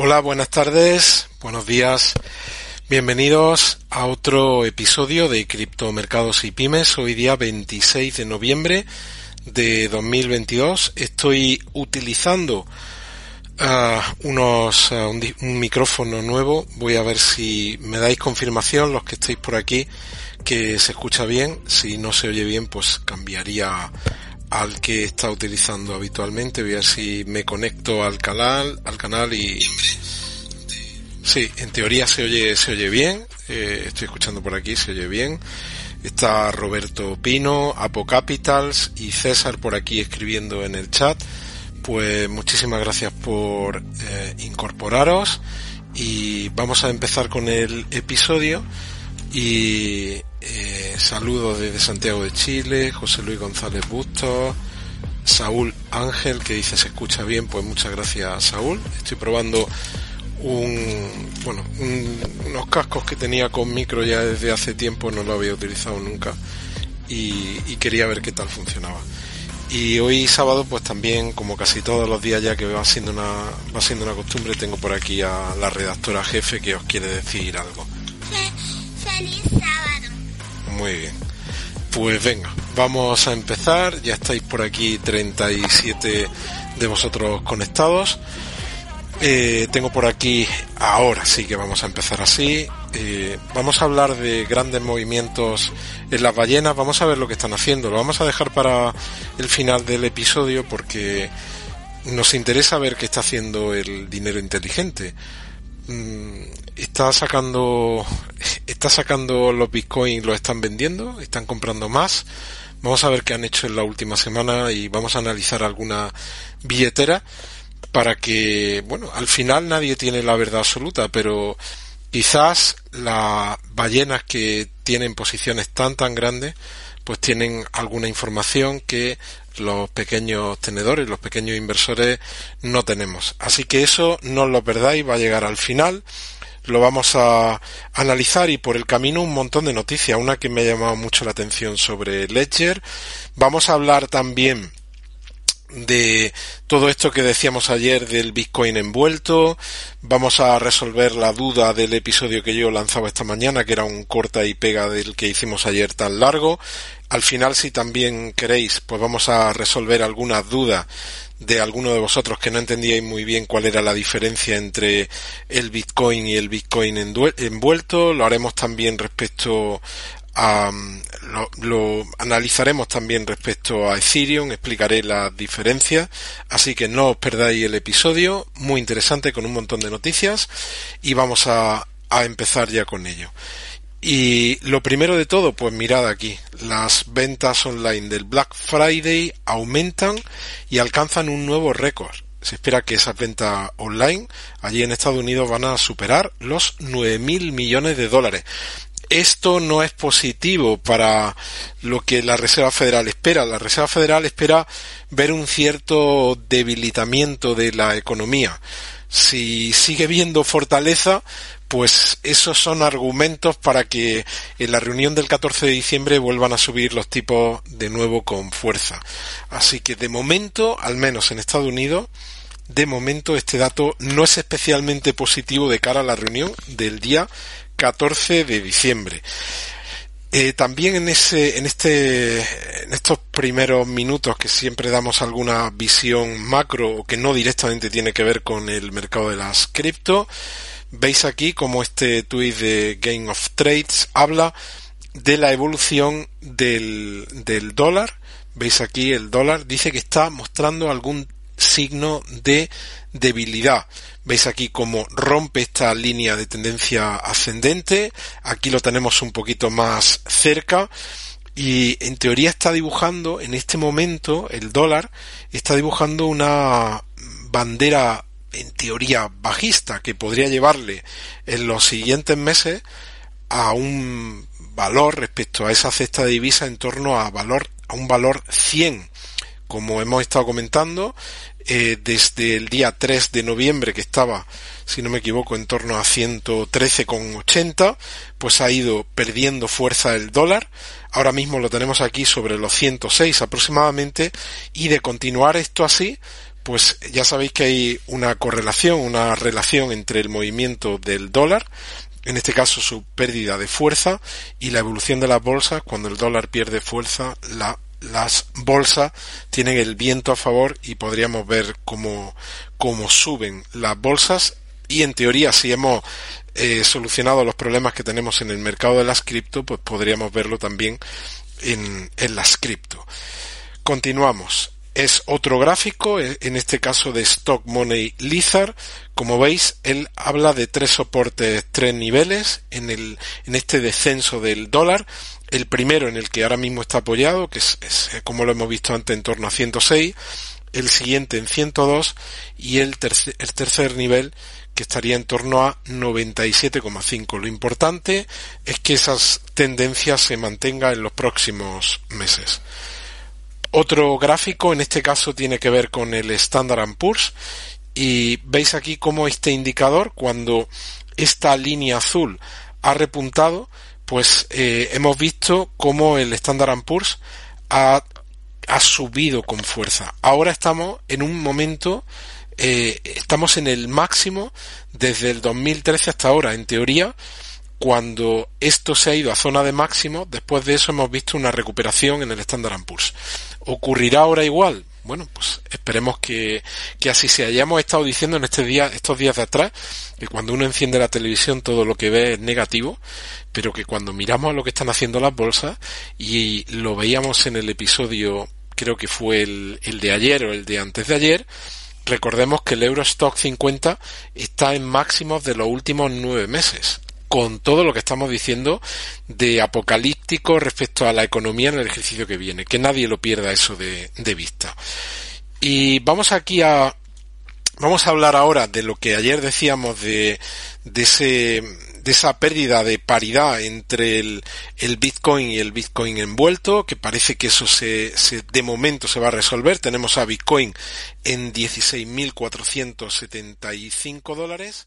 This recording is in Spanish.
Hola, buenas tardes, buenos días. Bienvenidos a otro episodio de Criptomercados y Pymes. Hoy día 26 de noviembre de 2022. Estoy utilizando uh, unos uh, un, un, micrófono nuevo. Voy a ver si me dais confirmación los que estéis por aquí que se escucha bien. Si no se oye bien, pues cambiaría al que está utilizando habitualmente. Voy a ver si me conecto al canal, al canal y sí, en teoría se oye, se oye bien. Eh, estoy escuchando por aquí, se oye bien. Está Roberto Pino, Apocapitals y César por aquí escribiendo en el chat. Pues muchísimas gracias por eh, incorporaros y vamos a empezar con el episodio y eh, saludos desde Santiago de Chile, José Luis González Bustos, Saúl Ángel que dice se escucha bien, pues muchas gracias Saúl. Estoy probando un, bueno, un, unos cascos que tenía con micro ya desde hace tiempo, no lo había utilizado nunca y, quería ver qué tal funcionaba. Y hoy sábado, pues también, como casi todos los días ya que va siendo una, va siendo una costumbre, tengo por aquí a la redactora jefe que os quiere decir algo. Muy bien. Pues venga, vamos a empezar. Ya estáis por aquí 37 de vosotros conectados. Eh, tengo por aquí, ahora sí que vamos a empezar así. Eh, vamos a hablar de grandes movimientos en las ballenas. Vamos a ver lo que están haciendo. Lo vamos a dejar para el final del episodio porque nos interesa ver qué está haciendo el dinero inteligente. Mm, está sacando está sacando los bitcoins los están vendiendo están comprando más. Vamos a ver qué han hecho en la última semana y vamos a analizar alguna billetera para que bueno al final nadie tiene la verdad absoluta pero quizás las ballenas que tienen posiciones tan tan grandes pues tienen alguna información que los pequeños tenedores, los pequeños inversores no tenemos. Así que eso no lo perdáis, va a llegar al final. Lo vamos a analizar y por el camino un montón de noticias. Una que me ha llamado mucho la atención sobre Ledger. Vamos a hablar también de todo esto que decíamos ayer del Bitcoin envuelto. Vamos a resolver la duda del episodio que yo lanzaba esta mañana, que era un corta y pega del que hicimos ayer tan largo. Al final, si también queréis, pues vamos a resolver algunas dudas de alguno de vosotros que no entendíais muy bien cuál era la diferencia entre el Bitcoin y el Bitcoin envuelto. Lo haremos también respecto lo, lo, analizaremos también respecto a Ethereum, explicaré las diferencias, así que no os perdáis el episodio, muy interesante con un montón de noticias y vamos a, a empezar ya con ello. Y lo primero de todo, pues mirad aquí, las ventas online del Black Friday aumentan y alcanzan un nuevo récord. Se espera que esas ventas online allí en Estados Unidos van a superar los 9 mil millones de dólares. Esto no es positivo para lo que la Reserva Federal espera. La Reserva Federal espera ver un cierto debilitamiento de la economía. Si sigue viendo fortaleza, pues esos son argumentos para que en la reunión del 14 de diciembre vuelvan a subir los tipos de nuevo con fuerza. Así que de momento, al menos en Estados Unidos, de momento este dato no es especialmente positivo de cara a la reunión del día 14 de diciembre. Eh, también en ese, en este, en estos primeros minutos que siempre damos alguna visión macro que no directamente tiene que ver con el mercado de las cripto, veis aquí como este tweet de Game of Trades habla de la evolución del, del dólar. Veis aquí el dólar dice que está mostrando algún signo de debilidad. Veis aquí cómo rompe esta línea de tendencia ascendente. Aquí lo tenemos un poquito más cerca. Y en teoría está dibujando, en este momento, el dólar está dibujando una bandera en teoría bajista que podría llevarle en los siguientes meses a un valor respecto a esa cesta de divisa en torno a valor a un valor 100 como hemos estado comentando eh, desde el día 3 de noviembre que estaba, si no me equivoco, en torno a 113,80, pues ha ido perdiendo fuerza el dólar. Ahora mismo lo tenemos aquí sobre los 106 aproximadamente y de continuar esto así, pues ya sabéis que hay una correlación, una relación entre el movimiento del dólar, en este caso su pérdida de fuerza, y la evolución de las bolsas. Cuando el dólar pierde fuerza, las bolsas tienen el viento a favor y podríamos ver cómo, cómo suben las bolsas y en teoría si hemos eh, solucionado los problemas que tenemos en el mercado de las cripto, pues podríamos verlo también en, en las cripto. Continuamos. Es otro gráfico, eh, en este caso de Stock Money Lizard. Como veis, él habla de tres soportes, tres niveles en, el, en este descenso del dólar. El primero en el que ahora mismo está apoyado, que es, es como lo hemos visto antes, en torno a 106 el siguiente en 102 y el tercer, el tercer nivel que estaría en torno a 97,5. Lo importante es que esas tendencias se mantengan en los próximos meses. Otro gráfico, en este caso tiene que ver con el Standard Poor's y veis aquí cómo este indicador, cuando esta línea azul ha repuntado, pues eh, hemos visto cómo el Standard Poor's ha, ha subido con fuerza. Ahora estamos en un momento eh, estamos en el máximo desde el 2013 hasta ahora. En teoría, cuando esto se ha ido a zona de máximo, después de eso hemos visto una recuperación en el Standard Poor's. ¿Ocurrirá ahora igual? Bueno, pues esperemos que, que así sea. Ya hemos estado diciendo en este día, estos días de atrás que cuando uno enciende la televisión todo lo que ve es negativo, pero que cuando miramos a lo que están haciendo las bolsas y lo veíamos en el episodio, creo que fue el, el de ayer o el de antes de ayer, Recordemos que el Eurostock 50 está en máximos de los últimos nueve meses, con todo lo que estamos diciendo de apocalíptico respecto a la economía en el ejercicio que viene, que nadie lo pierda eso de, vista. Y vamos aquí a, vamos a hablar ahora de lo que ayer decíamos de, de ese, de esa pérdida de paridad entre el, el, Bitcoin y el Bitcoin envuelto, que parece que eso se, se, de momento se va a resolver. Tenemos a Bitcoin en 16.475 dólares.